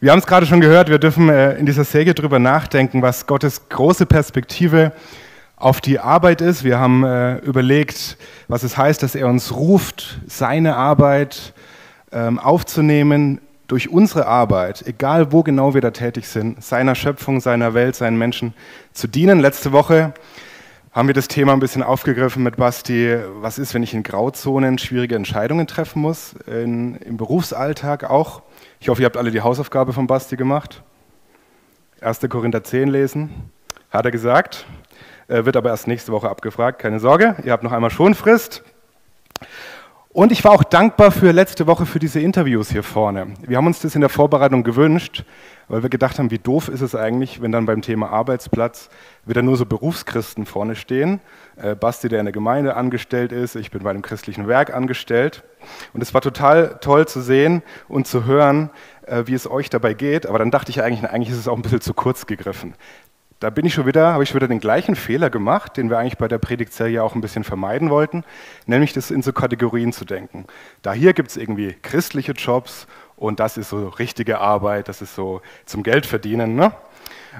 Wir haben es gerade schon gehört, wir dürfen äh, in dieser Serie darüber nachdenken, was Gottes große Perspektive auf die Arbeit ist. Wir haben äh, überlegt, was es heißt, dass er uns ruft, seine Arbeit ähm, aufzunehmen durch unsere Arbeit, egal wo genau wir da tätig sind, seiner Schöpfung, seiner Welt, seinen Menschen zu dienen. Letzte Woche haben wir das Thema ein bisschen aufgegriffen mit Basti, was ist, wenn ich in Grauzonen schwierige Entscheidungen treffen muss, in, im Berufsalltag auch. Ich hoffe, ihr habt alle die Hausaufgabe von Basti gemacht. 1. Korinther 10 lesen, hat er gesagt. Äh, wird aber erst nächste Woche abgefragt, keine Sorge. Ihr habt noch einmal Schonfrist. Und ich war auch dankbar für letzte Woche für diese Interviews hier vorne. Wir haben uns das in der Vorbereitung gewünscht, weil wir gedacht haben, wie doof ist es eigentlich, wenn dann beim Thema Arbeitsplatz wieder nur so Berufschristen vorne stehen. Äh, Basti, der in der Gemeinde angestellt ist, ich bin bei einem christlichen Werk angestellt. Und es war total toll zu sehen und zu hören, äh, wie es euch dabei geht. Aber dann dachte ich eigentlich, eigentlich ist es auch ein bisschen zu kurz gegriffen. Da bin ich schon wieder, habe ich wieder den gleichen Fehler gemacht, den wir eigentlich bei der Predigtserie auch ein bisschen vermeiden wollten, nämlich das in so Kategorien zu denken. Da hier gibt es irgendwie christliche Jobs und das ist so richtige Arbeit, das ist so zum Geld verdienen. Ne?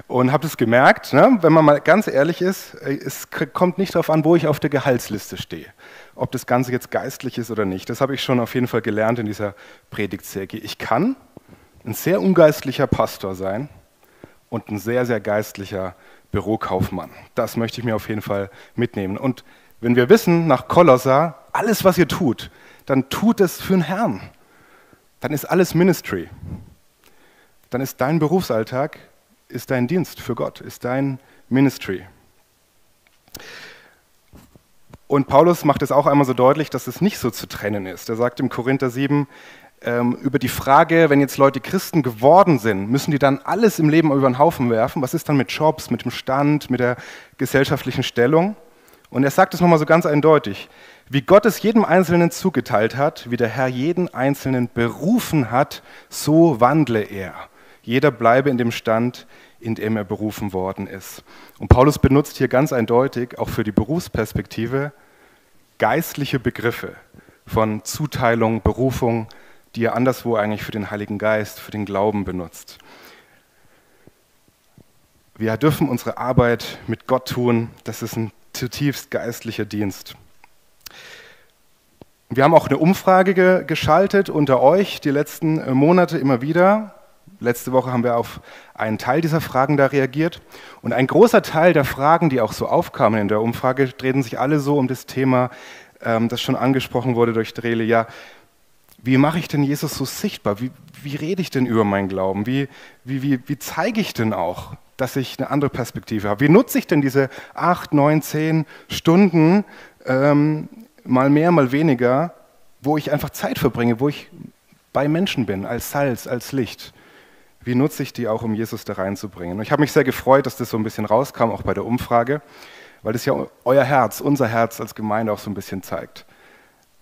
Und habe es gemerkt, ne, wenn man mal ganz ehrlich ist, äh, es kommt nicht darauf an, wo ich auf der Gehaltsliste stehe, ob das Ganze jetzt geistlich ist oder nicht. Das habe ich schon auf jeden Fall gelernt in dieser Predigtserie. Ich kann ein sehr ungeistlicher Pastor sein und ein sehr, sehr geistlicher Bürokaufmann. Das möchte ich mir auf jeden Fall mitnehmen. Und wenn wir wissen, nach Kolosser, alles, was ihr tut, dann tut es für den Herrn. Dann ist alles Ministry. Dann ist dein Berufsalltag, ist dein Dienst für Gott, ist dein Ministry. Und Paulus macht es auch einmal so deutlich, dass es nicht so zu trennen ist. Er sagt im Korinther 7, ähm, über die Frage, wenn jetzt Leute Christen geworden sind, müssen die dann alles im Leben über den Haufen werfen? Was ist dann mit Jobs, mit dem Stand, mit der gesellschaftlichen Stellung? Und er sagt es nochmal so ganz eindeutig. Wie Gott es jedem Einzelnen zugeteilt hat, wie der Herr jeden Einzelnen berufen hat, so wandle er. Jeder bleibe in dem Stand, in dem er berufen worden ist. Und Paulus benutzt hier ganz eindeutig auch für die Berufsperspektive geistliche Begriffe von Zuteilung, Berufung, die er anderswo eigentlich für den Heiligen Geist, für den Glauben benutzt. Wir dürfen unsere Arbeit mit Gott tun. Das ist ein zutiefst geistlicher Dienst. Wir haben auch eine Umfrage geschaltet unter euch die letzten äh, Monate immer wieder. Letzte Woche haben wir auf einen Teil dieser Fragen da reagiert. Und ein großer Teil der Fragen, die auch so aufkamen in der Umfrage, drehten sich alle so um das Thema, ähm, das schon angesprochen wurde durch Drele. Ja, wie mache ich denn Jesus so sichtbar? Wie, wie rede ich denn über meinen Glauben? Wie, wie, wie, wie zeige ich denn auch, dass ich eine andere Perspektive habe? Wie nutze ich denn diese acht, neun, zehn Stunden, ähm, mal mehr, mal weniger, wo ich einfach Zeit verbringe, wo ich bei Menschen bin, als Salz, als Licht? Wie nutze ich die auch, um Jesus da reinzubringen? Und ich habe mich sehr gefreut, dass das so ein bisschen rauskam, auch bei der Umfrage, weil das ja euer Herz, unser Herz als Gemeinde auch so ein bisschen zeigt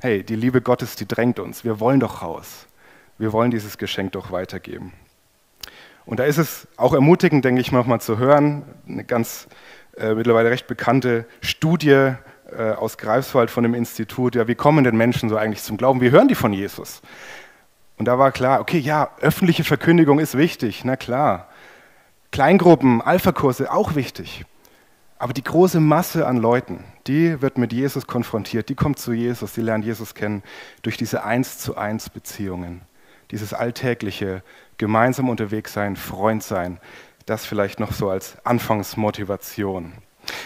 hey, die Liebe Gottes, die drängt uns. Wir wollen doch raus. Wir wollen dieses Geschenk doch weitergeben. Und da ist es auch ermutigend, denke ich, mal zu hören, eine ganz äh, mittlerweile recht bekannte Studie äh, aus Greifswald von dem Institut, ja, wie kommen denn Menschen so eigentlich zum Glauben? Wie hören die von Jesus? Und da war klar, okay, ja, öffentliche Verkündigung ist wichtig, na klar. Kleingruppen, Alpha-Kurse, auch wichtig. Aber die große Masse an Leuten, die wird mit Jesus konfrontiert, die kommt zu Jesus, die lernt Jesus kennen durch diese eins zu eins Beziehungen, dieses alltägliche gemeinsam unterwegs sein, Freund sein, das vielleicht noch so als Anfangsmotivation.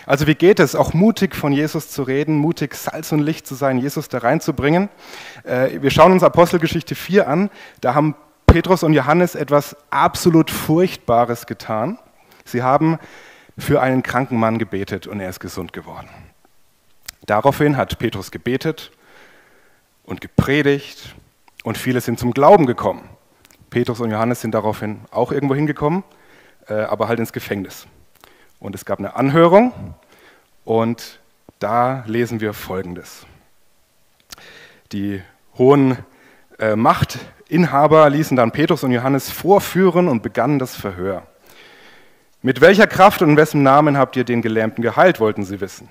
Also wie geht es, auch mutig von Jesus zu reden, mutig Salz und Licht zu sein, Jesus da reinzubringen? Äh, wir schauen uns Apostelgeschichte 4 an. Da haben Petrus und Johannes etwas absolut Furchtbares getan. Sie haben für einen kranken Mann gebetet und er ist gesund geworden. Daraufhin hat Petrus gebetet und gepredigt und viele sind zum Glauben gekommen. Petrus und Johannes sind daraufhin auch irgendwo hingekommen, äh, aber halt ins Gefängnis. Und es gab eine Anhörung und da lesen wir Folgendes. Die hohen äh, Machtinhaber ließen dann Petrus und Johannes vorführen und begannen das Verhör. Mit welcher Kraft und in wessen Namen habt ihr den Gelähmten geheilt, wollten sie wissen.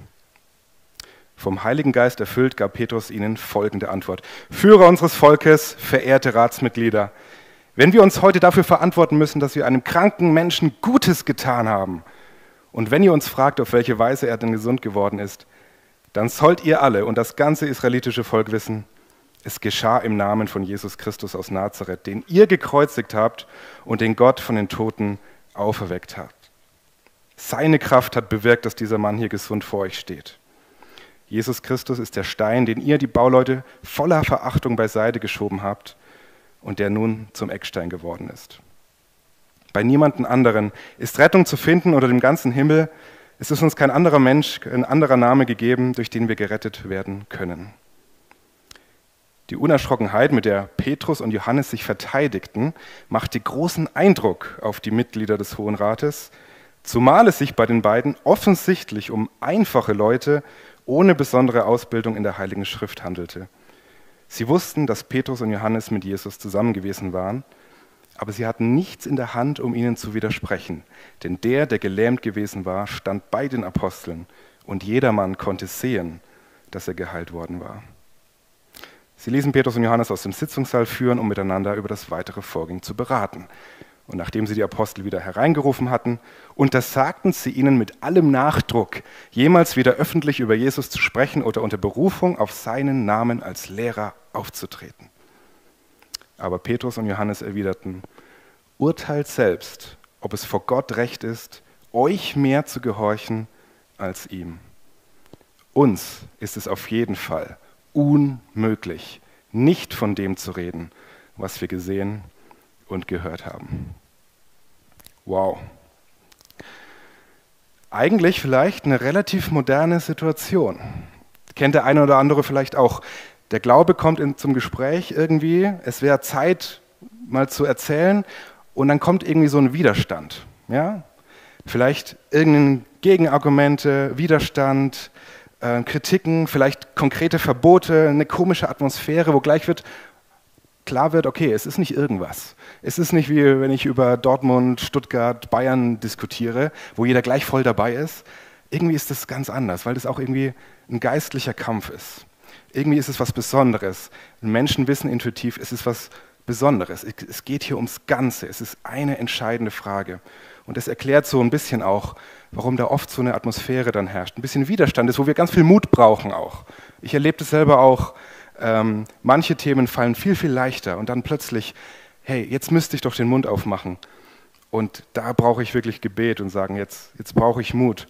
Vom Heiligen Geist erfüllt gab Petrus ihnen folgende Antwort. Führer unseres Volkes, verehrte Ratsmitglieder, Wenn wir uns heute dafür verantworten müssen, dass wir einem kranken Menschen Gutes getan haben, und wenn ihr uns fragt, auf welche Weise er denn gesund geworden ist, dann sollt ihr alle und das ganze israelitische Volk wissen, es geschah im Namen von Jesus Christus aus Nazareth, den ihr gekreuzigt habt und den Gott von den Toten auferweckt habt. Seine Kraft hat bewirkt, dass dieser Mann hier gesund vor euch steht. Jesus Christus ist der Stein, den ihr, die Bauleute, voller Verachtung beiseite geschoben habt und der nun zum Eckstein geworden ist. Bei niemanden anderen ist Rettung zu finden unter dem ganzen Himmel. Es ist uns kein anderer Mensch, ein anderer Name gegeben, durch den wir gerettet werden können. Die Unerschrockenheit, mit der Petrus und Johannes sich verteidigten, machte großen Eindruck auf die Mitglieder des Hohen Rates, zumal es sich bei den beiden offensichtlich um einfache Leute ohne besondere Ausbildung in der Heiligen Schrift handelte. Sie wussten, dass Petrus und Johannes mit Jesus zusammen gewesen waren, aber sie hatten nichts in der Hand, um ihnen zu widersprechen, denn der, der gelähmt gewesen war, stand bei den Aposteln und jedermann konnte sehen, dass er geheilt worden war. Sie ließen Petrus und Johannes aus dem Sitzungssaal führen, um miteinander über das weitere Vorgehen zu beraten. Und nachdem sie die Apostel wieder hereingerufen hatten, untersagten sie ihnen mit allem Nachdruck, jemals wieder öffentlich über Jesus zu sprechen oder unter Berufung auf seinen Namen als Lehrer aufzutreten. Aber Petrus und Johannes erwiderten, urteilt selbst, ob es vor Gott recht ist, euch mehr zu gehorchen als ihm. Uns ist es auf jeden Fall unmöglich, nicht von dem zu reden, was wir gesehen und gehört haben. Wow. Eigentlich vielleicht eine relativ moderne Situation. Kennt der eine oder andere vielleicht auch. Der Glaube kommt in, zum Gespräch irgendwie, es wäre Zeit, mal zu erzählen, und dann kommt irgendwie so ein Widerstand. Ja? Vielleicht irgendein Gegenargumente, Widerstand, äh, Kritiken, vielleicht konkrete Verbote, eine komische Atmosphäre, wo gleich wird, klar wird, okay, es ist nicht irgendwas. Es ist nicht wie wenn ich über Dortmund, Stuttgart, Bayern diskutiere, wo jeder gleich voll dabei ist. Irgendwie ist das ganz anders, weil das auch irgendwie ein geistlicher Kampf ist. Irgendwie ist es was Besonderes. Menschen wissen intuitiv, es ist was Besonderes. Es geht hier ums Ganze. Es ist eine entscheidende Frage. Und das erklärt so ein bisschen auch, warum da oft so eine Atmosphäre dann herrscht. Ein bisschen Widerstand ist, wo wir ganz viel Mut brauchen auch. Ich erlebe das selber auch. Ähm, manche Themen fallen viel, viel leichter und dann plötzlich, hey, jetzt müsste ich doch den Mund aufmachen. Und da brauche ich wirklich Gebet und sagen, jetzt, jetzt brauche ich Mut.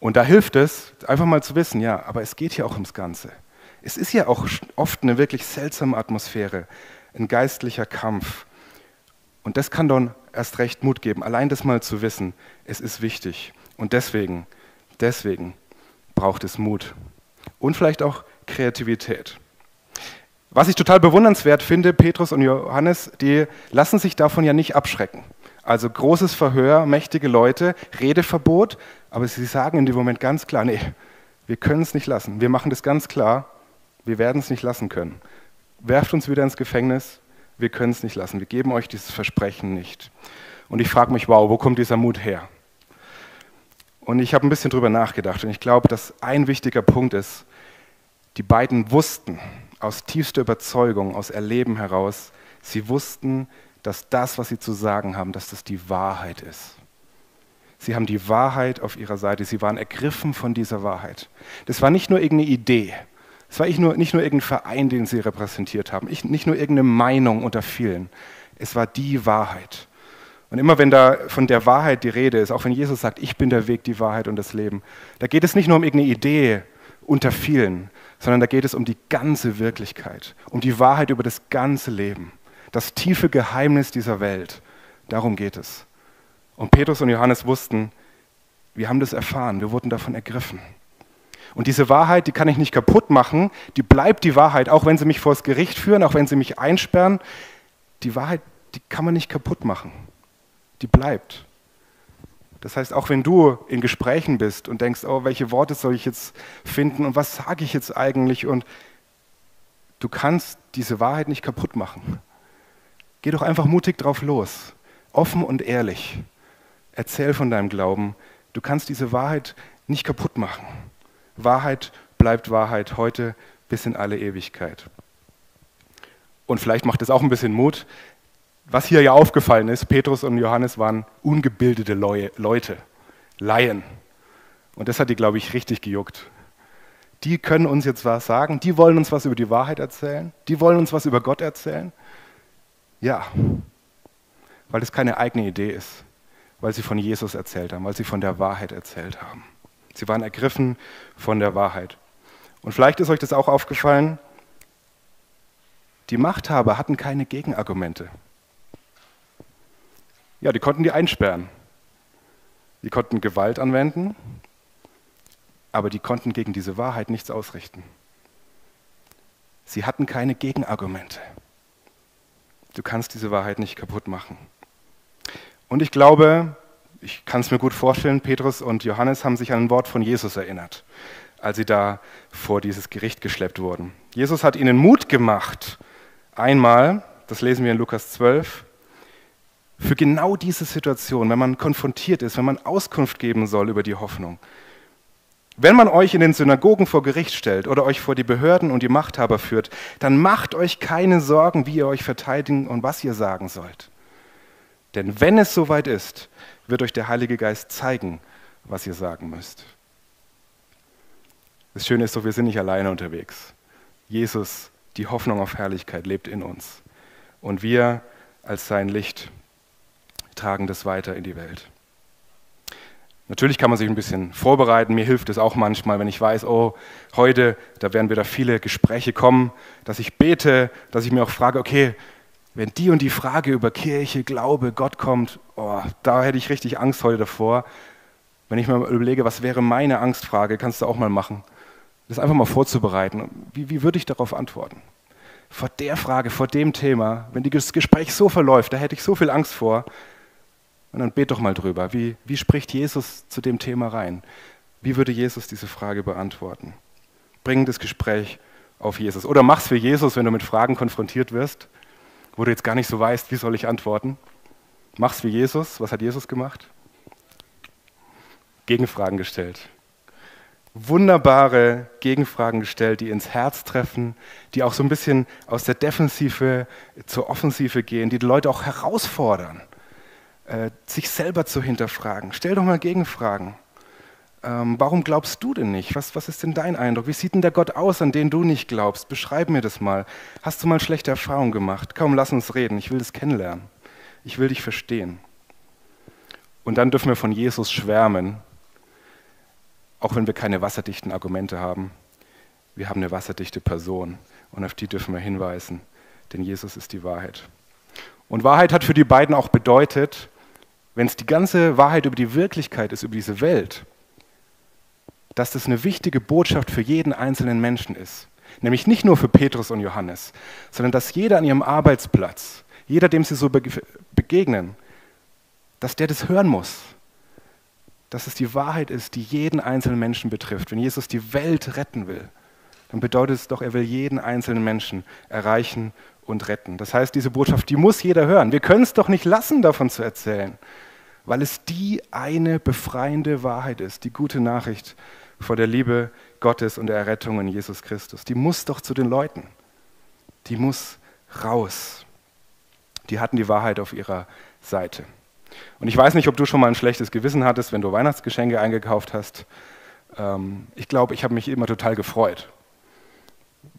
Und da hilft es, einfach mal zu wissen, ja, aber es geht hier auch ums Ganze. Es ist ja auch oft eine wirklich seltsame Atmosphäre, ein geistlicher Kampf. Und das kann dann erst recht Mut geben, allein das mal zu wissen, es ist wichtig. Und deswegen, deswegen braucht es Mut. Und vielleicht auch Kreativität. Was ich total bewundernswert finde, Petrus und Johannes, die lassen sich davon ja nicht abschrecken. Also großes Verhör, mächtige Leute, Redeverbot, aber sie sagen in dem Moment ganz klar, nee, wir können es nicht lassen. Wir machen das ganz klar, wir werden es nicht lassen können. Werft uns wieder ins Gefängnis, wir können es nicht lassen. Wir geben euch dieses Versprechen nicht. Und ich frage mich, wow, wo kommt dieser Mut her? Und ich habe ein bisschen drüber nachgedacht und ich glaube, dass ein wichtiger Punkt ist, die beiden wussten aus tiefster Überzeugung, aus Erleben heraus, sie wussten, dass das, was sie zu sagen haben, dass das die Wahrheit ist. Sie haben die Wahrheit auf ihrer Seite, sie waren ergriffen von dieser Wahrheit. Das war nicht nur irgendeine Idee, es war nicht nur, nicht nur irgendein Verein, den sie repräsentiert haben, ich, nicht nur irgendeine Meinung unter vielen. Es war die Wahrheit. Und immer wenn da von der Wahrheit die Rede ist, auch wenn Jesus sagt, ich bin der Weg, die Wahrheit und das Leben, da geht es nicht nur um irgendeine Idee unter vielen, sondern da geht es um die ganze Wirklichkeit, um die Wahrheit über das ganze Leben, das tiefe Geheimnis dieser Welt. Darum geht es. Und Petrus und Johannes wussten, wir haben das erfahren, wir wurden davon ergriffen. Und diese Wahrheit, die kann ich nicht kaputt machen, die bleibt die Wahrheit, auch wenn sie mich vor das Gericht führen, auch wenn sie mich einsperren. Die Wahrheit, die kann man nicht kaputt machen. Die bleibt. Das heißt, auch wenn du in Gesprächen bist und denkst, oh, welche Worte soll ich jetzt finden und was sage ich jetzt eigentlich und du kannst diese Wahrheit nicht kaputt machen. Geh doch einfach mutig drauf los, offen und ehrlich. Erzähl von deinem Glauben. Du kannst diese Wahrheit nicht kaputt machen. Wahrheit bleibt Wahrheit heute bis in alle Ewigkeit. Und vielleicht macht es auch ein bisschen Mut. Was hier ja aufgefallen ist, Petrus und Johannes waren ungebildete Leute, Laien. Und das hat die, glaube ich, richtig gejuckt. Die können uns jetzt was sagen, die wollen uns was über die Wahrheit erzählen, die wollen uns was über Gott erzählen. Ja, weil es keine eigene Idee ist, weil sie von Jesus erzählt haben, weil sie von der Wahrheit erzählt haben. Sie waren ergriffen von der Wahrheit. Und vielleicht ist euch das auch aufgefallen, die Machthaber hatten keine Gegenargumente. Ja, die konnten die einsperren. Die konnten Gewalt anwenden, aber die konnten gegen diese Wahrheit nichts ausrichten. Sie hatten keine Gegenargumente. Du kannst diese Wahrheit nicht kaputt machen. Und ich glaube, ich kann es mir gut vorstellen, Petrus und Johannes haben sich an ein Wort von Jesus erinnert, als sie da vor dieses Gericht geschleppt wurden. Jesus hat ihnen Mut gemacht. Einmal, das lesen wir in Lukas 12, für genau diese Situation, wenn man konfrontiert ist, wenn man Auskunft geben soll über die Hoffnung. Wenn man euch in den Synagogen vor Gericht stellt oder euch vor die Behörden und die Machthaber führt, dann macht euch keine Sorgen, wie ihr euch verteidigen und was ihr sagen sollt. Denn wenn es soweit ist, wird euch der Heilige Geist zeigen, was ihr sagen müsst. Das Schöne ist doch, wir sind nicht alleine unterwegs. Jesus, die Hoffnung auf Herrlichkeit, lebt in uns. Und wir als sein Licht tragen das weiter in die Welt. Natürlich kann man sich ein bisschen vorbereiten. Mir hilft es auch manchmal, wenn ich weiß, oh, heute, da werden wieder viele Gespräche kommen, dass ich bete, dass ich mir auch frage, okay, wenn die und die Frage über Kirche, Glaube, Gott kommt, oh, da hätte ich richtig Angst heute davor. Wenn ich mir überlege, was wäre meine Angstfrage, kannst du auch mal machen. Das einfach mal vorzubereiten. Wie, wie würde ich darauf antworten? Vor der Frage, vor dem Thema, wenn das Gespräch so verläuft, da hätte ich so viel Angst vor, und dann bet doch mal drüber. Wie, wie spricht Jesus zu dem Thema rein? Wie würde Jesus diese Frage beantworten? Bring das Gespräch auf Jesus. Oder mach's für Jesus, wenn du mit Fragen konfrontiert wirst, wo du jetzt gar nicht so weißt, wie soll ich antworten. Mach's wie Jesus. Was hat Jesus gemacht? Gegenfragen gestellt. Wunderbare Gegenfragen gestellt, die ins Herz treffen, die auch so ein bisschen aus der Defensive zur Offensive gehen, die die Leute auch herausfordern äh, sich selber zu hinterfragen. Stell doch mal Gegenfragen. Ähm, warum glaubst du denn nicht? Was, was ist denn dein Eindruck? Wie sieht denn der Gott aus, an den du nicht glaubst? Beschreib mir das mal. Hast du mal schlechte Erfahrungen gemacht? Komm, lass uns reden. Ich will das kennenlernen. Ich will dich verstehen. Und dann dürfen wir von Jesus schwärmen, auch wenn wir keine wasserdichten Argumente haben. Wir haben eine wasserdichte Person und auf die dürfen wir hinweisen, denn Jesus ist die Wahrheit. Und Wahrheit hat für die beiden auch bedeutet, wenn es die ganze Wahrheit über die Wirklichkeit ist, über diese Welt, dass das eine wichtige Botschaft für jeden einzelnen Menschen ist. Nämlich nicht nur für Petrus und Johannes, sondern dass jeder an ihrem Arbeitsplatz, jeder, dem sie so begegnen, dass der das hören muss. Dass es die Wahrheit ist, die jeden einzelnen Menschen betrifft. Wenn Jesus die Welt retten will, dann bedeutet es doch, er will jeden einzelnen Menschen erreichen und retten. Das heißt, diese Botschaft, die muss jeder hören. Wir können es doch nicht lassen, davon zu erzählen weil es die eine befreiende Wahrheit ist, die gute Nachricht vor der Liebe Gottes und der Errettung in Jesus Christus. Die muss doch zu den Leuten. Die muss raus. Die hatten die Wahrheit auf ihrer Seite. Und ich weiß nicht, ob du schon mal ein schlechtes Gewissen hattest, wenn du Weihnachtsgeschenke eingekauft hast. Ähm, ich glaube, ich habe mich immer total gefreut,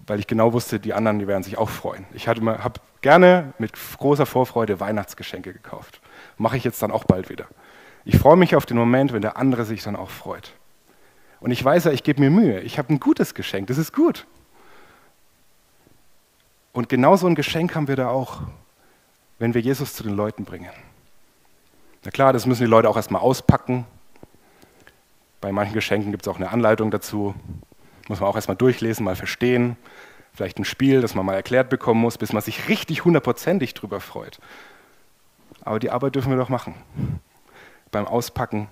weil ich genau wusste, die anderen, die werden sich auch freuen. Ich habe gerne mit großer Vorfreude Weihnachtsgeschenke gekauft. Mache ich jetzt dann auch bald wieder. Ich freue mich auf den Moment, wenn der andere sich dann auch freut. Und ich weiß ja, ich gebe mir Mühe. Ich habe ein gutes Geschenk. Das ist gut. Und genau so ein Geschenk haben wir da auch, wenn wir Jesus zu den Leuten bringen. Na klar, das müssen die Leute auch erstmal auspacken. Bei manchen Geschenken gibt es auch eine Anleitung dazu. Muss man auch erstmal durchlesen, mal verstehen. Vielleicht ein Spiel, das man mal erklärt bekommen muss, bis man sich richtig hundertprozentig drüber freut. Aber die Arbeit dürfen wir doch machen. Beim Auspacken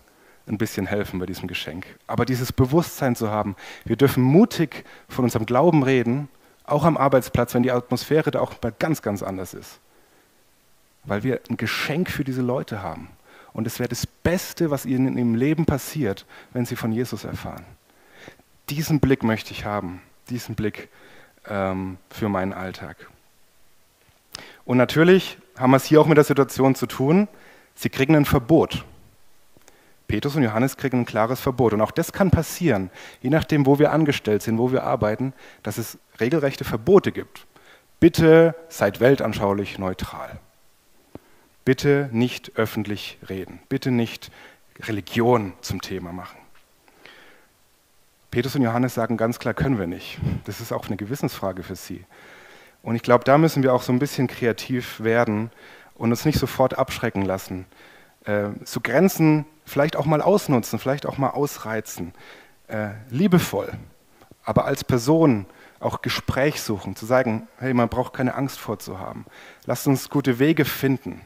ein bisschen helfen bei diesem Geschenk. Aber dieses Bewusstsein zu haben, wir dürfen mutig von unserem Glauben reden, auch am Arbeitsplatz, wenn die Atmosphäre da auch mal ganz, ganz anders ist. Weil wir ein Geschenk für diese Leute haben. Und es wäre das Beste, was ihnen im Leben passiert, wenn sie von Jesus erfahren. Diesen Blick möchte ich haben, diesen Blick ähm, für meinen Alltag. Und natürlich haben wir es hier auch mit der Situation zu tun, sie kriegen ein Verbot. Petrus und Johannes kriegen ein klares Verbot. Und auch das kann passieren, je nachdem, wo wir angestellt sind, wo wir arbeiten, dass es regelrechte Verbote gibt. Bitte seid weltanschaulich neutral. Bitte nicht öffentlich reden. Bitte nicht Religion zum Thema machen. Petrus und Johannes sagen ganz klar, können wir nicht. Das ist auch eine Gewissensfrage für sie. Und ich glaube, da müssen wir auch so ein bisschen kreativ werden und uns nicht sofort abschrecken lassen. Äh, so Grenzen vielleicht auch mal ausnutzen, vielleicht auch mal ausreizen. Äh, liebevoll, aber als Person auch Gespräch suchen, zu sagen, hey, man braucht keine Angst vorzuhaben. Lasst uns gute Wege finden.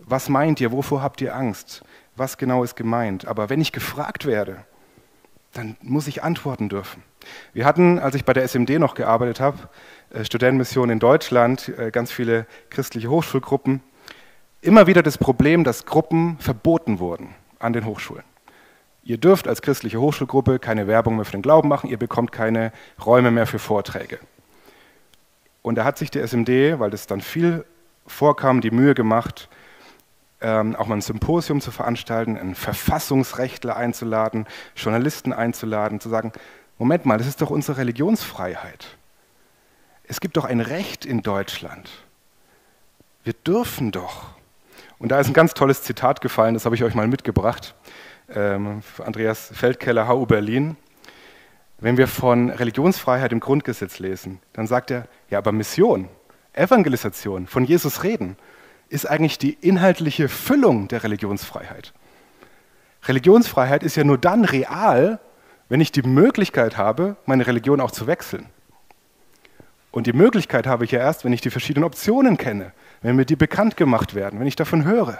Was meint ihr? Wovor habt ihr Angst? Was genau ist gemeint? Aber wenn ich gefragt werde, dann muss ich antworten dürfen. Wir hatten, als ich bei der SMD noch gearbeitet habe, äh, Studentenmission in Deutschland, äh, ganz viele christliche Hochschulgruppen, immer wieder das Problem, dass Gruppen verboten wurden an den Hochschulen. Ihr dürft als christliche Hochschulgruppe keine Werbung mehr für den Glauben machen, ihr bekommt keine Räume mehr für Vorträge. Und da hat sich der SMD, weil das dann viel vorkam, die Mühe gemacht, ähm, auch mal ein Symposium zu veranstalten, einen Verfassungsrechtler einzuladen, Journalisten einzuladen, zu sagen, Moment mal, das ist doch unsere Religionsfreiheit. Es gibt doch ein Recht in Deutschland. Wir dürfen doch. Und da ist ein ganz tolles Zitat gefallen, das habe ich euch mal mitgebracht. Ähm, Andreas Feldkeller, HU Berlin. Wenn wir von Religionsfreiheit im Grundgesetz lesen, dann sagt er, ja, aber Mission, Evangelisation, von Jesus reden, ist eigentlich die inhaltliche Füllung der Religionsfreiheit. Religionsfreiheit ist ja nur dann real, wenn ich die Möglichkeit habe, meine Religion auch zu wechseln. Und die Möglichkeit habe ich ja erst, wenn ich die verschiedenen Optionen kenne, wenn mir die bekannt gemacht werden, wenn ich davon höre.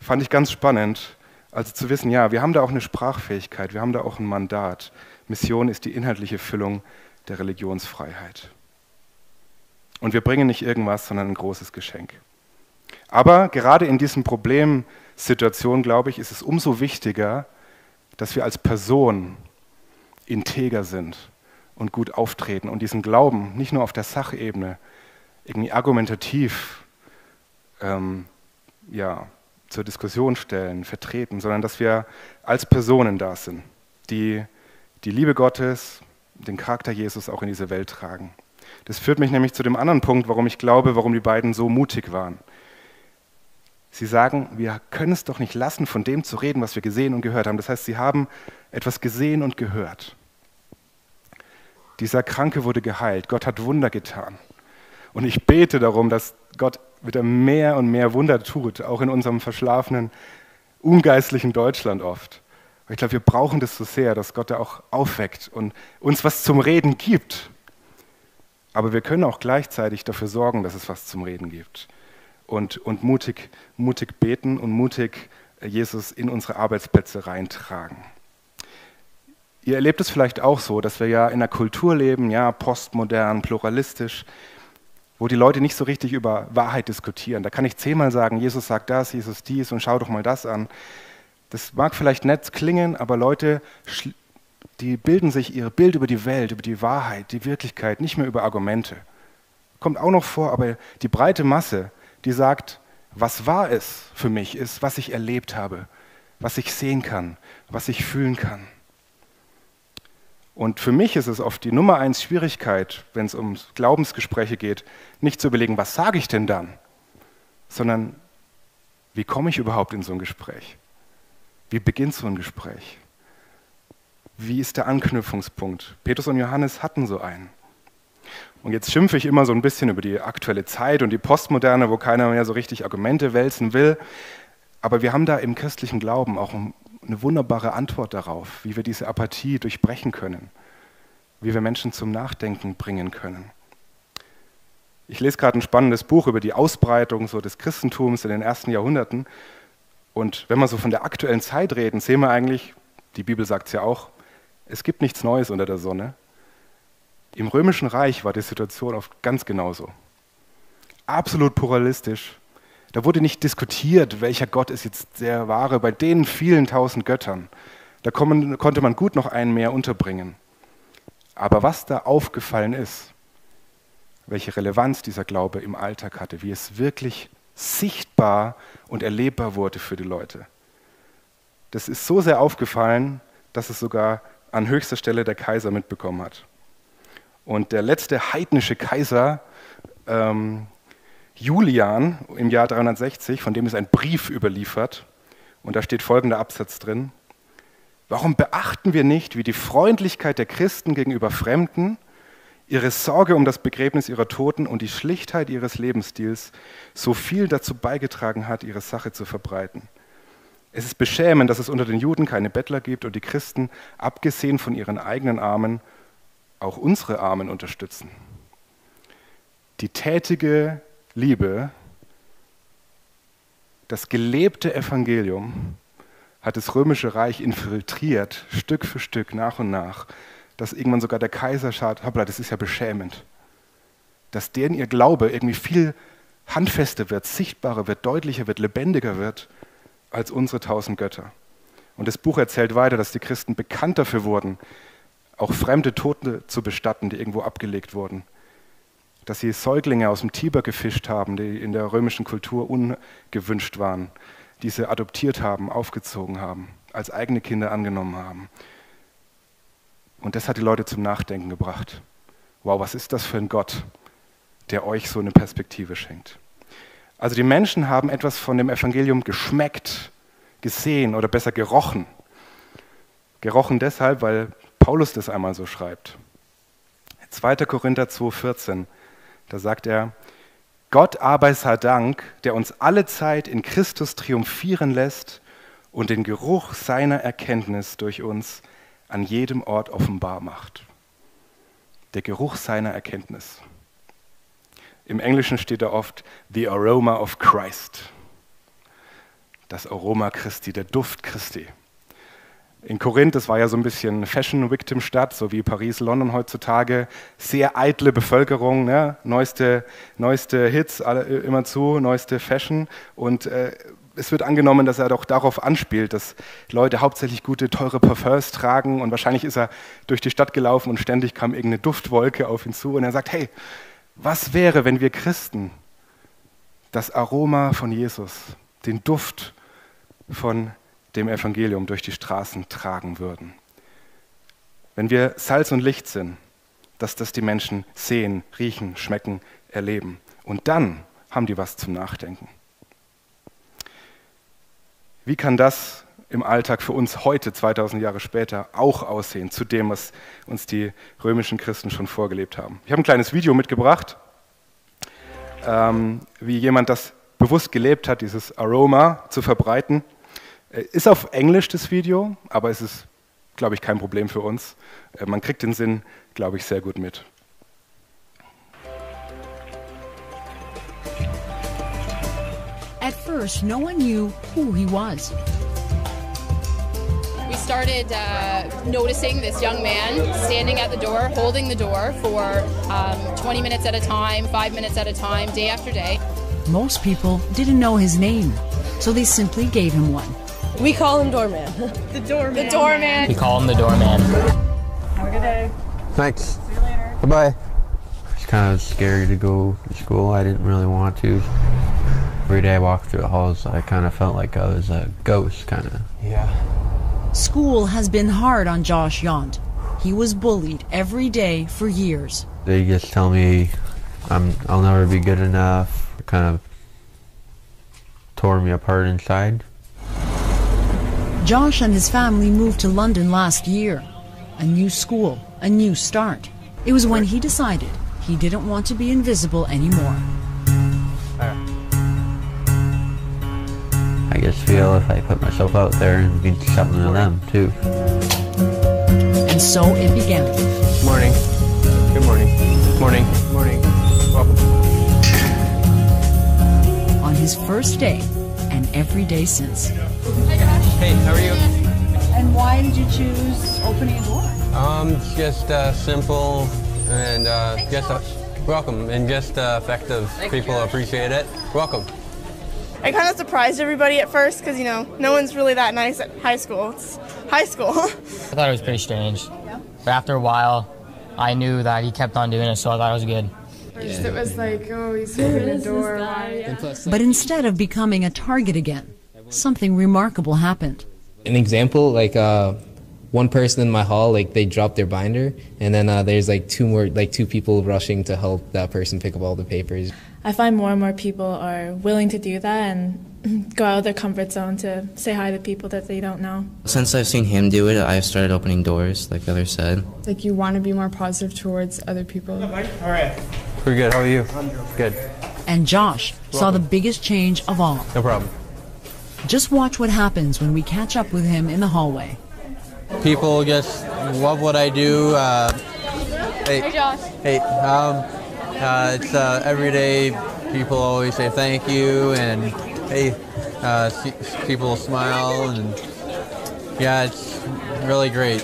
Fand ich ganz spannend, also zu wissen, ja, wir haben da auch eine Sprachfähigkeit, wir haben da auch ein Mandat. Mission ist die inhaltliche Füllung der Religionsfreiheit. Und wir bringen nicht irgendwas, sondern ein großes Geschenk. Aber gerade in diesen Problemsituationen, glaube ich, ist es umso wichtiger, dass wir als Person integer sind und gut auftreten und diesen Glauben nicht nur auf der Sachebene irgendwie argumentativ ähm, ja, zur Diskussion stellen, vertreten, sondern dass wir als Personen da sind, die die Liebe Gottes, den Charakter Jesus auch in diese Welt tragen. Das führt mich nämlich zu dem anderen Punkt, warum ich glaube, warum die beiden so mutig waren. Sie sagen, wir können es doch nicht lassen, von dem zu reden, was wir gesehen und gehört haben. Das heißt, sie haben etwas gesehen und gehört. Dieser Kranke wurde geheilt. Gott hat Wunder getan. Und ich bete darum, dass Gott wieder mehr und mehr Wunder tut, auch in unserem verschlafenen, ungeistlichen Deutschland oft. ich glaube, wir brauchen das so sehr, dass Gott da auch aufweckt und uns was zum Reden gibt. Aber wir können auch gleichzeitig dafür sorgen, dass es was zum Reden gibt. Und, und mutig, mutig beten und mutig äh, Jesus in unsere Arbeitsplätze reintragen. Ihr erlebt es vielleicht auch so, dass wir ja in einer Kultur leben, ja, postmodern, pluralistisch, wo die Leute nicht so richtig über Wahrheit diskutieren. Da kann ich zehnmal sagen, Jesus sagt das, Jesus dies und schau doch mal das an. Das mag vielleicht nett klingen, aber Leute die bilden sich ihr Bild über die Welt, über die Wahrheit, die Wirklichkeit, nicht mehr über Argumente. Kommt auch noch vor, aber die breite Masse, die sagt, was wahr ist für mich, ist, was ich erlebt habe, was ich sehen kann, was ich fühlen kann. Und für mich ist es oft die Nummer eins Schwierigkeit, wenn es um Glaubensgespräche geht, nicht zu überlegen, was sage ich denn dann, sondern wie komme ich überhaupt in so ein Gespräch? Wie beginnt so ein Gespräch? wie ist der Anknüpfungspunkt? Petrus und Johannes hatten so einen. Und jetzt schimpfe ich immer so ein bisschen über die aktuelle Zeit und die Postmoderne, wo keiner mehr so richtig Argumente wälzen will. Aber wir haben da im christlichen Glauben auch eine wunderbare Antwort darauf, wie wir diese Apathie durchbrechen können, wie wir Menschen zum Nachdenken bringen können. Ich lese gerade ein spannendes Buch über die Ausbreitung so des Christentums in den ersten Jahrhunderten. Und wenn wir so von der aktuellen Zeit reden, sehen wir eigentlich, die Bibel sagt es ja auch, es gibt nichts Neues unter der Sonne. Im Römischen Reich war die Situation oft ganz genauso. Absolut pluralistisch. Da wurde nicht diskutiert, welcher Gott ist jetzt der wahre, bei den vielen tausend Göttern. Da konnte man gut noch einen mehr unterbringen. Aber was da aufgefallen ist, welche Relevanz dieser Glaube im Alltag hatte, wie es wirklich sichtbar und erlebbar wurde für die Leute. Das ist so sehr aufgefallen, dass es sogar an höchster Stelle der Kaiser mitbekommen hat. Und der letzte heidnische Kaiser, ähm, Julian im Jahr 360, von dem ist ein Brief überliefert, und da steht folgender Absatz drin. Warum beachten wir nicht, wie die Freundlichkeit der Christen gegenüber Fremden, ihre Sorge um das Begräbnis ihrer Toten und die Schlichtheit ihres Lebensstils so viel dazu beigetragen hat, ihre Sache zu verbreiten? Es ist beschämend, dass es unter den Juden keine Bettler gibt und die Christen, abgesehen von ihren eigenen Armen, auch unsere Armen unterstützen. Die tätige Liebe, das gelebte Evangelium hat das römische Reich infiltriert, Stück für Stück, nach und nach, dass irgendwann sogar der Kaiser schaut, hoppla, das ist ja beschämend. Dass deren ihr Glaube irgendwie viel handfester wird, sichtbarer wird, deutlicher wird, lebendiger wird als unsere tausend Götter. Und das Buch erzählt weiter, dass die Christen bekannt dafür wurden, auch fremde Tote zu bestatten, die irgendwo abgelegt wurden. Dass sie Säuglinge aus dem Tiber gefischt haben, die in der römischen Kultur ungewünscht waren, die sie adoptiert haben, aufgezogen haben, als eigene Kinder angenommen haben. Und das hat die Leute zum Nachdenken gebracht. Wow, was ist das für ein Gott, der euch so eine Perspektive schenkt? Also die Menschen haben etwas von dem Evangelium geschmeckt, gesehen oder besser gerochen. Gerochen deshalb, weil Paulus das einmal so schreibt. 2. Korinther 2,14, da sagt er, Gott aber sei Dank, der uns alle Zeit in Christus triumphieren lässt und den Geruch seiner Erkenntnis durch uns an jedem Ort offenbar macht. Der Geruch seiner Erkenntnis. Im Englischen steht da oft The Aroma of Christ. Das Aroma Christi, der Duft Christi. In Korinth, das war ja so ein bisschen Fashion-Victim-Stadt, so wie Paris, London heutzutage. Sehr eitle Bevölkerung, ne? neueste, neueste Hits, alle, immer zu, neueste Fashion. Und äh, es wird angenommen, dass er doch darauf anspielt, dass Leute hauptsächlich gute, teure Parfums tragen. Und wahrscheinlich ist er durch die Stadt gelaufen und ständig kam irgendeine Duftwolke auf ihn zu. Und er sagt, hey, was wäre, wenn wir Christen das Aroma von Jesus, den Duft von dem Evangelium durch die Straßen tragen würden? Wenn wir Salz und Licht sind, dass das die Menschen sehen, riechen, schmecken, erleben. Und dann haben die was zum Nachdenken. Wie kann das im Alltag für uns heute, 2000 Jahre später, auch aussehen, zu dem, was uns die römischen Christen schon vorgelebt haben. Ich habe ein kleines Video mitgebracht, ähm, wie jemand das bewusst gelebt hat, dieses Aroma zu verbreiten. Äh, ist auf Englisch das Video, aber es ist, glaube ich, kein Problem für uns. Äh, man kriegt den Sinn, glaube ich, sehr gut mit. At first, no one knew who he was. we started uh, noticing this young man standing at the door, holding the door for um, 20 minutes at a time, five minutes at a time, day after day. Most people didn't know his name, so they simply gave him one. We call him Doorman. The doorman. The doorman. We call him the doorman. Have a good day. Thanks. See you later. Bye bye. It's kind of scary to go to school. I didn't really want to. Every day I walked through the halls, I kind of felt like I was a ghost, kind of. Yeah. School has been hard on Josh Yont. He was bullied every day for years. They just tell me I'm I'll never be good enough. It kind of tore me apart inside. Josh and his family moved to London last year. A new school, a new start. It was when he decided he didn't want to be invisible anymore. I just feel if I put myself out there and be something to them too. And so it began. Morning. Good morning. Morning. Morning. Welcome. On his first day and every day since. Hey, how are you? And why did you choose opening a door? Um, just uh, simple and uh, just uh, welcome and just uh, effective. People appreciate it. Welcome. I kind of surprised everybody at first because, you know, no one's really that nice at high school. It's high school. I thought it was pretty strange. But after a while, I knew that he kept on doing it, so I thought it was good. First it was like, oh, he's opening a door. Why? And plus, But instead of becoming a target again, something remarkable happened. an example, like uh, one person in my hall, like they dropped their binder, and then uh, there's like two more, like two people rushing to help that person pick up all the papers. I find more and more people are willing to do that and go out of their comfort zone to say hi to people that they don't know. Since I've seen him do it, I've started opening doors, like others said. Like you want to be more positive towards other people. All right. We're good. How are you? Good. And Josh saw the biggest change of all. No problem. Just watch what happens when we catch up with him in the hallway. People just love what I do. Uh, hey, Hey, Josh. Hey, um, uh, it's uh, every day. People always say thank you, and hey, uh, see, people smile, and yeah, it's really great.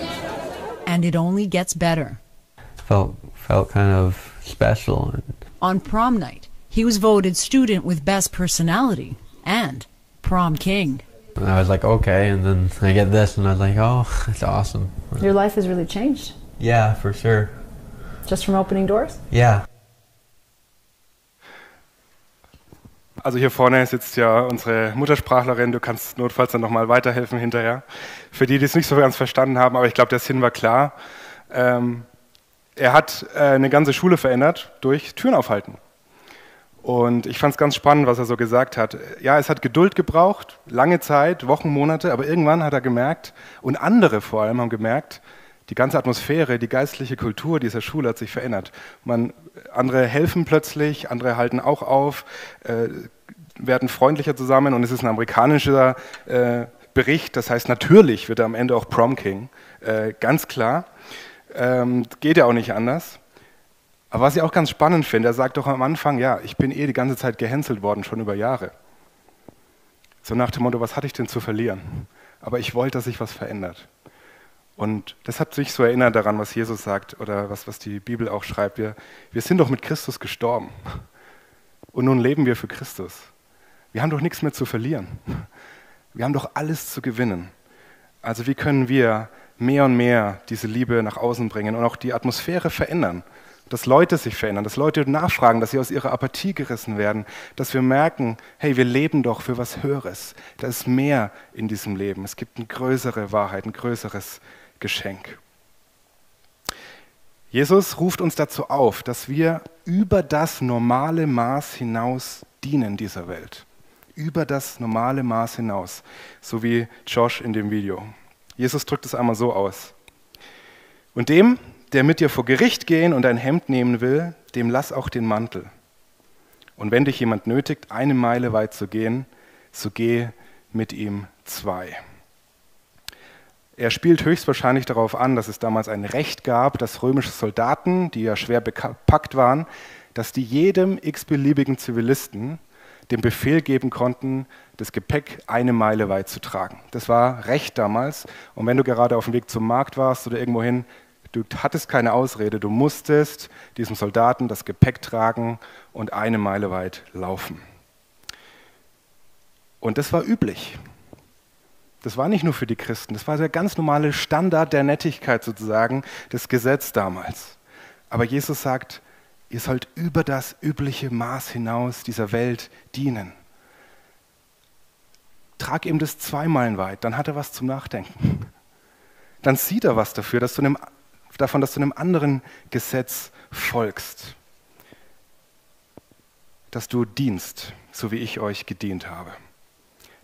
And it only gets better. Felt felt kind of special On prom night, he was voted student with best personality and prom king. I was like, okay, and then I get this, and I was like, oh, it's awesome. Your life has really changed Yeah, for sure. just from opening doors. Yeah. Also hier vorne sitzt ja unsere Muttersprachlerin, du kannst notfalls dann nochmal weiterhelfen hinterher. Für die, die es nicht so ganz verstanden haben, aber ich glaube, der Sinn war klar. Ähm, er hat äh, eine ganze Schule verändert durch Türen aufhalten. Und ich fand es ganz spannend, was er so gesagt hat. Ja, es hat Geduld gebraucht, lange Zeit, Wochen, Monate, aber irgendwann hat er gemerkt, und andere vor allem haben gemerkt, die ganze Atmosphäre, die geistliche Kultur dieser Schule hat sich verändert. Man, andere helfen plötzlich, andere halten auch auf, äh, werden freundlicher zusammen und es ist ein amerikanischer äh, Bericht, das heißt natürlich wird er am Ende auch Prom King, äh, ganz klar. Ähm, geht ja auch nicht anders. Aber was ich auch ganz spannend finde, er sagt doch am Anfang, ja, ich bin eh die ganze Zeit gehänselt worden, schon über Jahre. So nach dem Motto, was hatte ich denn zu verlieren? Aber ich wollte, dass sich was verändert. Und das hat sich so erinnert daran, was Jesus sagt oder was, was die Bibel auch schreibt. Wir, wir sind doch mit Christus gestorben. Und nun leben wir für Christus. Wir haben doch nichts mehr zu verlieren. Wir haben doch alles zu gewinnen. Also wie können wir mehr und mehr diese Liebe nach außen bringen und auch die Atmosphäre verändern? Dass Leute sich verändern, dass Leute nachfragen, dass sie aus ihrer Apathie gerissen werden, dass wir merken, hey, wir leben doch für was Höheres. Da ist mehr in diesem Leben. Es gibt eine größere Wahrheit, ein größeres Geschenk. Jesus ruft uns dazu auf, dass wir über das normale Maß hinaus dienen dieser Welt. Über das normale Maß hinaus, so wie Josh in dem Video. Jesus drückt es einmal so aus. Und dem, der mit dir vor Gericht gehen und ein Hemd nehmen will, dem lass auch den Mantel. Und wenn dich jemand nötigt, eine Meile weit zu gehen, so geh mit ihm zwei. Er spielt höchstwahrscheinlich darauf an, dass es damals ein Recht gab, dass römische Soldaten, die ja schwer bepackt waren, dass die jedem x-beliebigen Zivilisten den Befehl geben konnten, das Gepäck eine Meile weit zu tragen. Das war Recht damals. Und wenn du gerade auf dem Weg zum Markt warst oder irgendwohin, du hattest keine Ausrede, du musstest diesem Soldaten das Gepäck tragen und eine Meile weit laufen. Und das war üblich. Das war nicht nur für die Christen, das war der ganz normale Standard der Nettigkeit sozusagen, das Gesetz damals. Aber Jesus sagt, ihr sollt über das übliche Maß hinaus dieser Welt dienen. Trag ihm das zwei Meilen weit, dann hat er was zum Nachdenken. Dann sieht er was dafür, dass du einem, davon, dass du einem anderen Gesetz folgst. Dass du dienst, so wie ich euch gedient habe.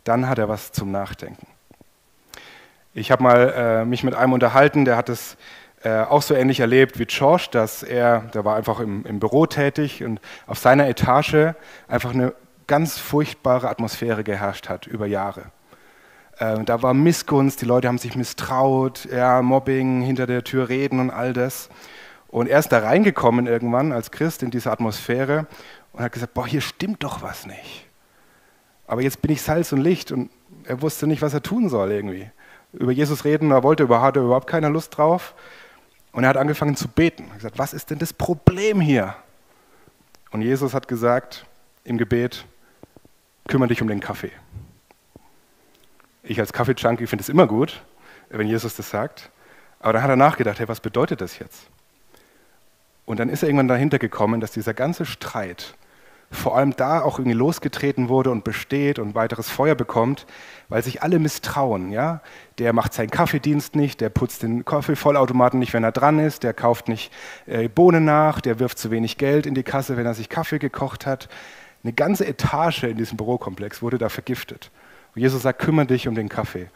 Dann hat er was zum Nachdenken. Ich habe mal äh, mich mit einem unterhalten, der hat es äh, auch so ähnlich erlebt wie George, dass er, der war einfach im, im Büro tätig und auf seiner Etage einfach eine ganz furchtbare Atmosphäre geherrscht hat über Jahre. Äh, da war Missgunst, die Leute haben sich misstraut, ja, Mobbing, hinter der Tür reden und all das. Und er ist da reingekommen irgendwann als Christ in diese Atmosphäre und hat gesagt, boah, hier stimmt doch was nicht. Aber jetzt bin ich Salz und Licht und er wusste nicht, was er tun soll irgendwie über Jesus reden, da wollte hatte überhaupt keine Lust drauf. Und er hat angefangen zu beten. Er hat gesagt, was ist denn das Problem hier? Und Jesus hat gesagt im Gebet, kümmere dich um den Kaffee. Ich als Kaffee-Junkie finde es immer gut, wenn Jesus das sagt. Aber dann hat er nachgedacht, hey, was bedeutet das jetzt? Und dann ist er irgendwann dahinter gekommen, dass dieser ganze Streit vor allem da auch irgendwie losgetreten wurde und besteht und weiteres Feuer bekommt, weil sich alle misstrauen. Ja? Der macht seinen Kaffeedienst nicht, der putzt den Kaffeevollautomaten nicht, wenn er dran ist, der kauft nicht äh, Bohnen nach, der wirft zu wenig Geld in die Kasse, wenn er sich Kaffee gekocht hat. Eine ganze Etage in diesem Bürokomplex wurde da vergiftet. Und Jesus sagt, kümmere dich um den Kaffee.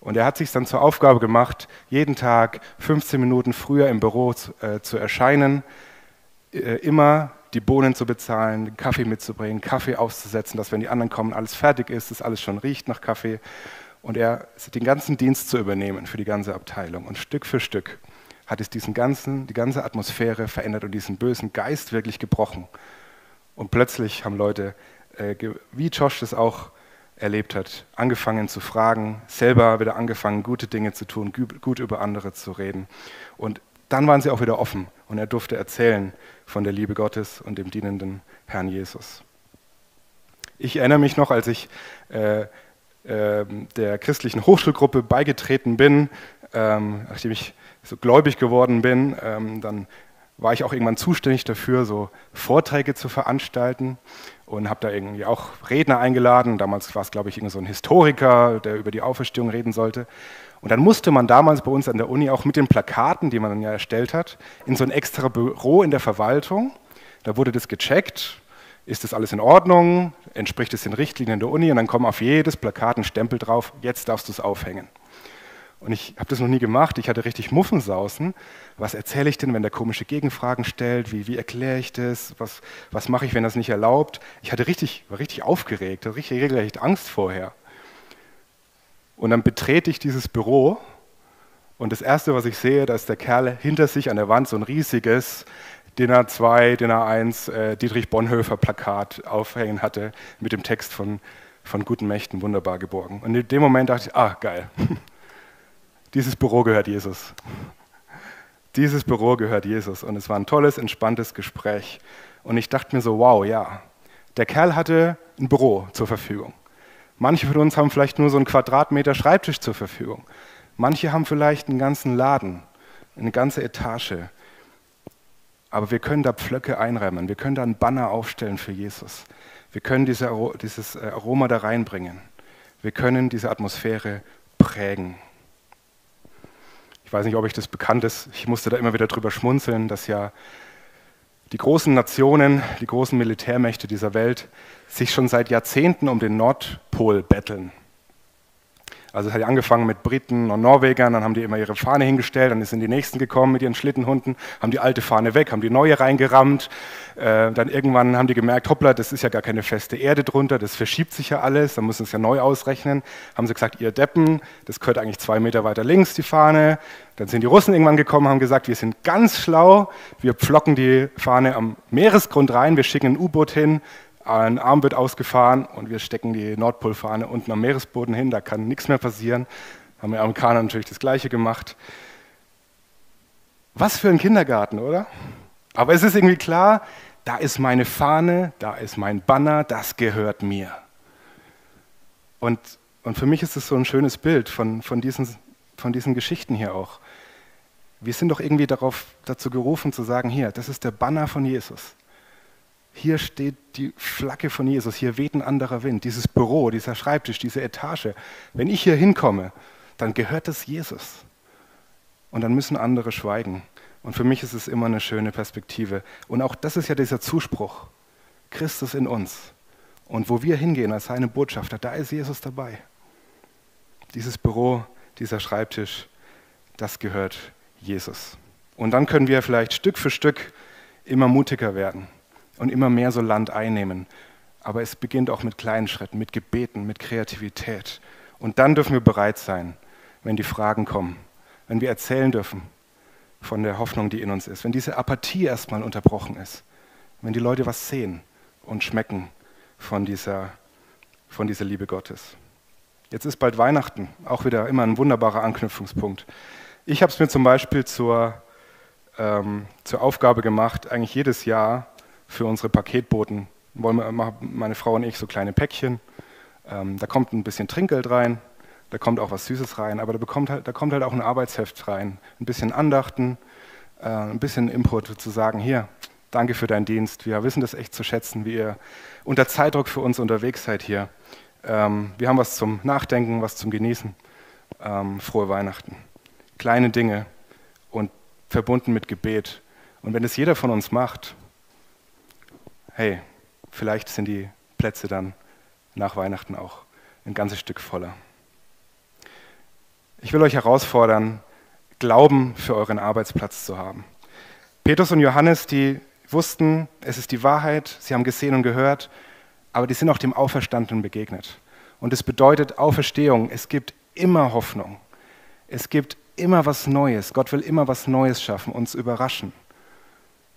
Und er hat sich dann zur Aufgabe gemacht, jeden Tag 15 Minuten früher im Büro zu, äh, zu erscheinen, äh, immer die Bohnen zu bezahlen, den Kaffee mitzubringen, Kaffee auszusetzen, dass wenn die anderen kommen, alles fertig ist, dass alles schon riecht nach Kaffee. Und er den ganzen Dienst zu übernehmen für die ganze Abteilung. Und Stück für Stück hat es diesen ganzen, die ganze Atmosphäre verändert und diesen bösen Geist wirklich gebrochen. Und plötzlich haben Leute, äh, wie Josh das auch erlebt hat, angefangen zu fragen, selber wieder angefangen, gute Dinge zu tun, gut über andere zu reden. Und dann waren sie auch wieder offen und er durfte erzählen von der Liebe Gottes und dem dienenden Herrn Jesus. Ich erinnere mich noch, als ich äh, äh, der christlichen Hochschulgruppe beigetreten bin, ähm, nachdem ich so gläubig geworden bin, ähm, dann war ich auch irgendwann zuständig dafür, so Vorträge zu veranstalten und habe da irgendwie auch Redner eingeladen. Damals war es, glaube ich, so ein Historiker, der über die Auferstehung reden sollte. Und dann musste man damals bei uns an der Uni auch mit den Plakaten, die man dann ja erstellt hat, in so ein extra Büro in der Verwaltung. Da wurde das gecheckt, ist das alles in Ordnung, entspricht es den Richtlinien der Uni und dann kommen auf jedes Plakat ein Stempel drauf, jetzt darfst du es aufhängen. Und ich habe das noch nie gemacht, ich hatte richtig Muffensausen. Was erzähle ich denn, wenn der komische Gegenfragen stellt? Wie, wie erkläre ich das? Was, was mache ich, wenn das nicht erlaubt? Ich hatte richtig, war richtig aufgeregt, hatte richtig regelrecht Angst vorher. Und dann betrete ich dieses Büro und das Erste, was ich sehe, da ist der Kerl hinter sich an der Wand so ein riesiges DIN A2, DIN A1 äh, Dietrich Bonhoeffer Plakat aufhängen hatte mit dem Text von, von guten Mächten wunderbar geborgen. Und in dem Moment dachte ich, ah, geil, dieses Büro gehört Jesus. Dieses Büro gehört Jesus. Und es war ein tolles, entspanntes Gespräch. Und ich dachte mir so, wow, ja, der Kerl hatte ein Büro zur Verfügung. Manche von uns haben vielleicht nur so einen Quadratmeter Schreibtisch zur Verfügung. Manche haben vielleicht einen ganzen Laden, eine ganze Etage. Aber wir können da Pflöcke einräumen, wir können da einen Banner aufstellen für Jesus. Wir können diese, dieses äh, Aroma da reinbringen. Wir können diese Atmosphäre prägen. Ich weiß nicht, ob euch das bekannt ist. Ich musste da immer wieder drüber schmunzeln, dass ja die großen Nationen, die großen Militärmächte dieser Welt sich schon seit Jahrzehnten um den Nordpol betteln. Also es hat angefangen mit Briten und Norwegern, dann haben die immer ihre Fahne hingestellt, dann sind die Nächsten gekommen mit ihren Schlittenhunden, haben die alte Fahne weg, haben die neue reingerammt. Äh, dann irgendwann haben die gemerkt, hoppla, das ist ja gar keine feste Erde drunter, das verschiebt sich ja alles, dann müssen sie es ja neu ausrechnen. Haben sie gesagt, ihr Deppen, das gehört eigentlich zwei Meter weiter links, die Fahne. Dann sind die Russen irgendwann gekommen, haben gesagt, wir sind ganz schlau, wir pflocken die Fahne am Meeresgrund rein, wir schicken ein U-Boot hin, ein Arm wird ausgefahren und wir stecken die Nordpolfahne unten am Meeresboden hin, da kann nichts mehr passieren. Haben die Amerikaner natürlich das Gleiche gemacht. Was für ein Kindergarten, oder? Aber es ist irgendwie klar, da ist meine Fahne, da ist mein Banner, das gehört mir. Und, und für mich ist es so ein schönes Bild von, von, diesen, von diesen Geschichten hier auch. Wir sind doch irgendwie darauf, dazu gerufen zu sagen, hier, das ist der Banner von Jesus. Hier steht die Flagge von Jesus, hier weht ein anderer Wind, dieses Büro, dieser Schreibtisch, diese Etage. Wenn ich hier hinkomme, dann gehört es Jesus. Und dann müssen andere schweigen. Und für mich ist es immer eine schöne Perspektive. Und auch das ist ja dieser Zuspruch. Christus in uns. Und wo wir hingehen als seine Botschafter, da ist Jesus dabei. Dieses Büro, dieser Schreibtisch, das gehört Jesus. Und dann können wir vielleicht Stück für Stück immer mutiger werden und immer mehr so Land einnehmen. Aber es beginnt auch mit kleinen Schritten, mit Gebeten, mit Kreativität. Und dann dürfen wir bereit sein, wenn die Fragen kommen, wenn wir erzählen dürfen von der Hoffnung, die in uns ist, wenn diese Apathie erstmal unterbrochen ist, wenn die Leute was sehen und schmecken von dieser, von dieser Liebe Gottes. Jetzt ist bald Weihnachten, auch wieder immer ein wunderbarer Anknüpfungspunkt. Ich habe es mir zum Beispiel zur, ähm, zur Aufgabe gemacht, eigentlich jedes Jahr für unsere Paketboten wollen wir, meine Frau und ich so kleine Päckchen. Ähm, da kommt ein bisschen Trinkgeld rein, da kommt auch was Süßes rein, aber da, bekommt halt, da kommt halt auch ein Arbeitsheft rein, ein bisschen Andachten, äh, ein bisschen Input zu sagen, hier, danke für deinen Dienst. Wir wissen das echt zu schätzen, wie ihr unter Zeitdruck für uns unterwegs seid hier. Ähm, wir haben was zum Nachdenken, was zum Genießen. Ähm, frohe Weihnachten. Kleine Dinge und verbunden mit Gebet. Und wenn es jeder von uns macht, hey, vielleicht sind die Plätze dann nach Weihnachten auch ein ganzes Stück voller. Ich will euch herausfordern, Glauben für euren Arbeitsplatz zu haben. Petrus und Johannes, die wussten, es ist die Wahrheit, sie haben gesehen und gehört, aber die sind auch dem Auferstandenen begegnet. Und es bedeutet Auferstehung, es gibt immer Hoffnung. Es gibt immer was Neues. Gott will immer was Neues schaffen, uns überraschen,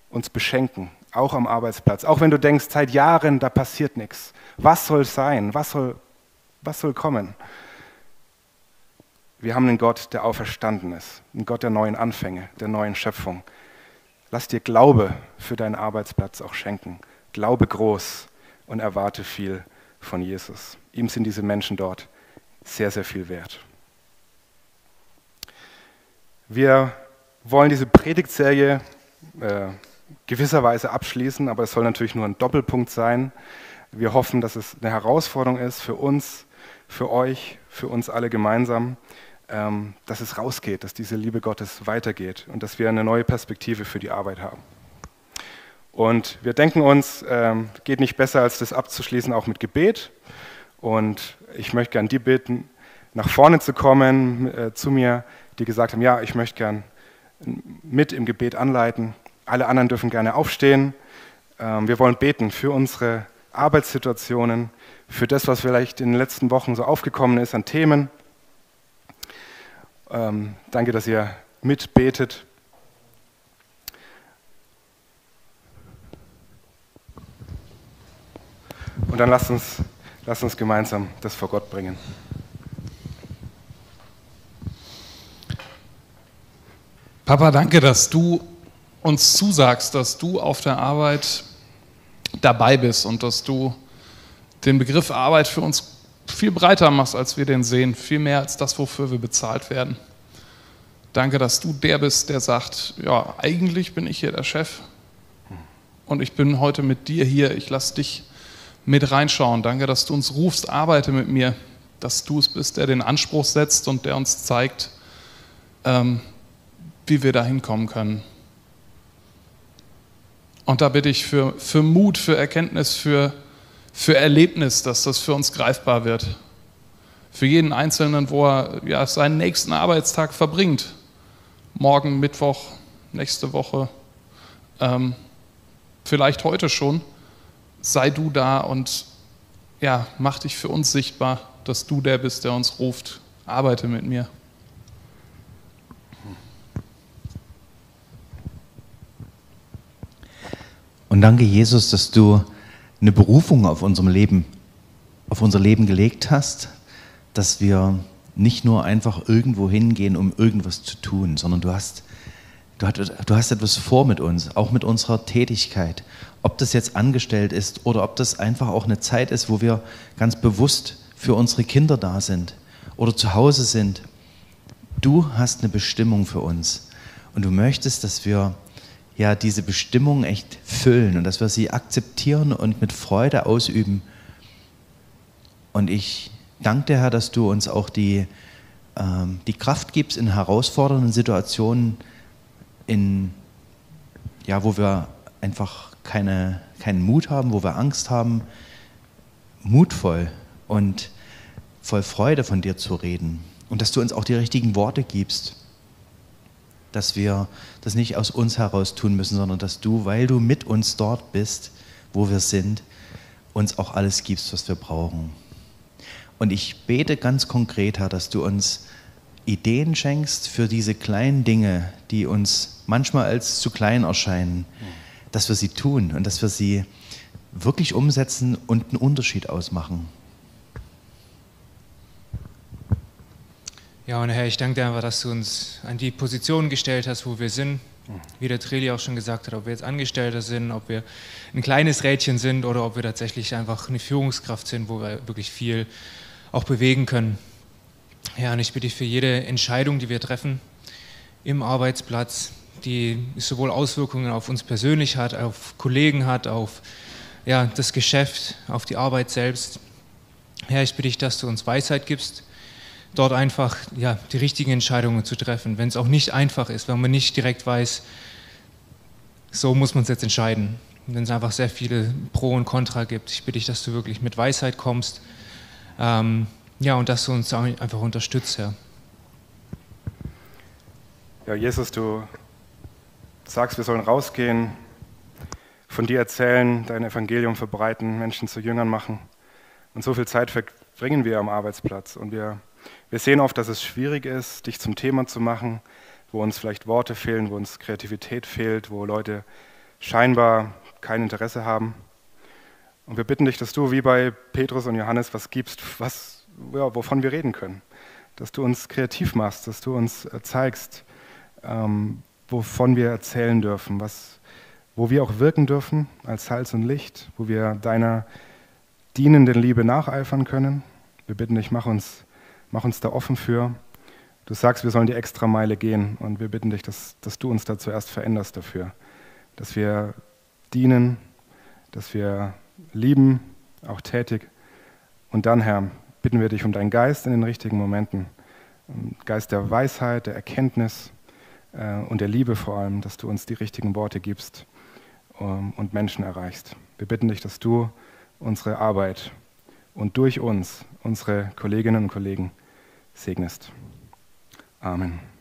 uns beschenken, auch am Arbeitsplatz. Auch wenn du denkst, seit Jahren, da passiert nichts. Was soll sein? Was soll, was soll kommen? Wir haben einen Gott, der auferstanden ist, einen Gott der neuen Anfänge, der neuen Schöpfung. Lass dir Glaube für deinen Arbeitsplatz auch schenken. Glaube groß und erwarte viel von Jesus. Ihm sind diese Menschen dort sehr, sehr viel wert. Wir wollen diese Predigtserie äh, gewisserweise abschließen, aber es soll natürlich nur ein Doppelpunkt sein. Wir hoffen, dass es eine Herausforderung ist für uns, für euch, für uns alle gemeinsam, ähm, dass es rausgeht, dass diese Liebe Gottes weitergeht und dass wir eine neue Perspektive für die Arbeit haben. Und wir denken uns, ähm, geht nicht besser, als das abzuschließen, auch mit Gebet. Und ich möchte gern die bitten, nach vorne zu kommen äh, zu mir, die gesagt haben, ja, ich möchte gern mit im Gebet anleiten. Alle anderen dürfen gerne aufstehen. Ähm, wir wollen beten für unsere Arbeitssituationen, für das, was vielleicht in den letzten Wochen so aufgekommen ist an Themen. Ähm, danke, dass ihr mitbetet. Und dann lasst uns, lasst uns gemeinsam das vor Gott bringen. Papa, danke, dass du uns zusagst, dass du auf der Arbeit dabei bist und dass du den Begriff Arbeit für uns viel breiter machst, als wir den sehen, viel mehr als das, wofür wir bezahlt werden. Danke, dass du der bist, der sagt, ja, eigentlich bin ich hier der Chef und ich bin heute mit dir hier, ich lasse dich mit reinschauen. Danke, dass du uns rufst, arbeite mit mir, dass du es bist, der den Anspruch setzt und der uns zeigt, ähm, wie wir da hinkommen können. Und da bitte ich für, für Mut, für Erkenntnis, für, für Erlebnis, dass das für uns greifbar wird. Für jeden Einzelnen, wo er ja, seinen nächsten Arbeitstag verbringt. Morgen, Mittwoch, nächste Woche, ähm, vielleicht heute schon. Sei du da und ja, mach dich für uns sichtbar, dass du der bist, der uns ruft. Arbeite mit mir. Und danke, Jesus, dass du eine Berufung auf unserem Leben, auf unser Leben gelegt hast, dass wir nicht nur einfach irgendwo hingehen, um irgendwas zu tun, sondern du hast, du, hast, du hast etwas vor mit uns, auch mit unserer Tätigkeit. Ob das jetzt angestellt ist oder ob das einfach auch eine Zeit ist, wo wir ganz bewusst für unsere Kinder da sind oder zu Hause sind. Du hast eine Bestimmung für uns und du möchtest, dass wir ja diese Bestimmung echt füllen und dass wir sie akzeptieren und mit Freude ausüben. Und ich danke dir, Herr, dass du uns auch die, ähm, die Kraft gibst in herausfordernden Situationen, in, ja, wo wir einfach keine, keinen Mut haben, wo wir Angst haben, mutvoll und voll Freude von dir zu reden. Und dass du uns auch die richtigen Worte gibst dass wir das nicht aus uns heraus tun müssen, sondern dass du, weil du mit uns dort bist, wo wir sind, uns auch alles gibst, was wir brauchen. Und ich bete ganz konkret, Herr, dass du uns Ideen schenkst für diese kleinen Dinge, die uns manchmal als zu klein erscheinen, dass wir sie tun und dass wir sie wirklich umsetzen und einen Unterschied ausmachen. Ja, und Herr, ich danke dir einfach, dass du uns an die Position gestellt hast, wo wir sind. Wie der Treli auch schon gesagt hat, ob wir jetzt Angestellte sind, ob wir ein kleines Rädchen sind oder ob wir tatsächlich einfach eine Führungskraft sind, wo wir wirklich viel auch bewegen können. Ja, und ich bitte dich für jede Entscheidung, die wir treffen im Arbeitsplatz, die sowohl Auswirkungen auf uns persönlich hat, auf Kollegen hat, auf ja, das Geschäft, auf die Arbeit selbst. Herr, ich bitte dich, dass du uns Weisheit gibst, dort einfach ja, die richtigen Entscheidungen zu treffen, wenn es auch nicht einfach ist, wenn man nicht direkt weiß, so muss man es jetzt entscheiden, wenn es einfach sehr viele Pro und Contra gibt. Ich bitte dich, dass du wirklich mit Weisheit kommst, ähm, ja, und dass du uns einfach unterstützt, Herr. Ja, Jesus, du sagst, wir sollen rausgehen, von dir erzählen, dein Evangelium verbreiten, Menschen zu Jüngern machen. Und so viel Zeit verbringen wir am Arbeitsplatz. Und wir, wir sehen oft, dass es schwierig ist, dich zum Thema zu machen, wo uns vielleicht Worte fehlen, wo uns Kreativität fehlt, wo Leute scheinbar kein Interesse haben. Und wir bitten dich, dass du wie bei Petrus und Johannes was gibst, was, ja, wovon wir reden können. Dass du uns kreativ machst, dass du uns äh, zeigst, ähm, wovon wir erzählen dürfen, was, wo wir auch wirken dürfen als Salz und Licht, wo wir deiner dienenden Liebe nacheifern können. Wir bitten dich, mach uns, mach uns da offen für. Du sagst, wir sollen die extra Meile gehen und wir bitten dich, dass, dass du uns da zuerst veränderst dafür, dass wir dienen, dass wir lieben, auch tätig. Und dann, Herr, bitten wir dich um deinen Geist in den richtigen Momenten, Geist der Weisheit, der Erkenntnis äh, und der Liebe vor allem, dass du uns die richtigen Worte gibst ähm, und Menschen erreichst. Wir bitten dich, dass du unsere Arbeit und durch uns unsere Kolleginnen und Kollegen segnest. Amen.